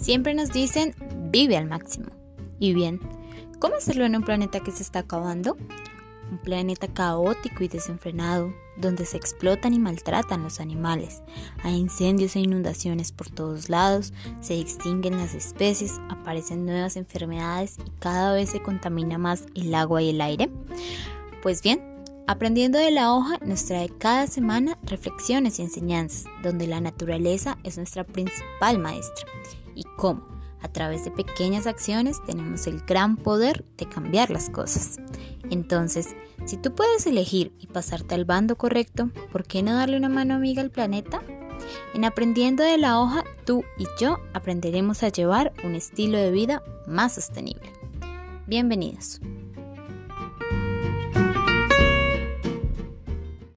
Siempre nos dicen vive al máximo. Y bien, ¿cómo hacerlo en un planeta que se está acabando? Un planeta caótico y desenfrenado, donde se explotan y maltratan los animales. Hay incendios e inundaciones por todos lados, se extinguen las especies, aparecen nuevas enfermedades y cada vez se contamina más el agua y el aire. Pues bien, Aprendiendo de la hoja nos trae cada semana reflexiones y enseñanzas, donde la naturaleza es nuestra principal maestra y cómo, a través de pequeñas acciones, tenemos el gran poder de cambiar las cosas. Entonces, si tú puedes elegir y pasarte al bando correcto, ¿por qué no darle una mano amiga al planeta? En Aprendiendo de la hoja, tú y yo aprenderemos a llevar un estilo de vida más sostenible. Bienvenidos.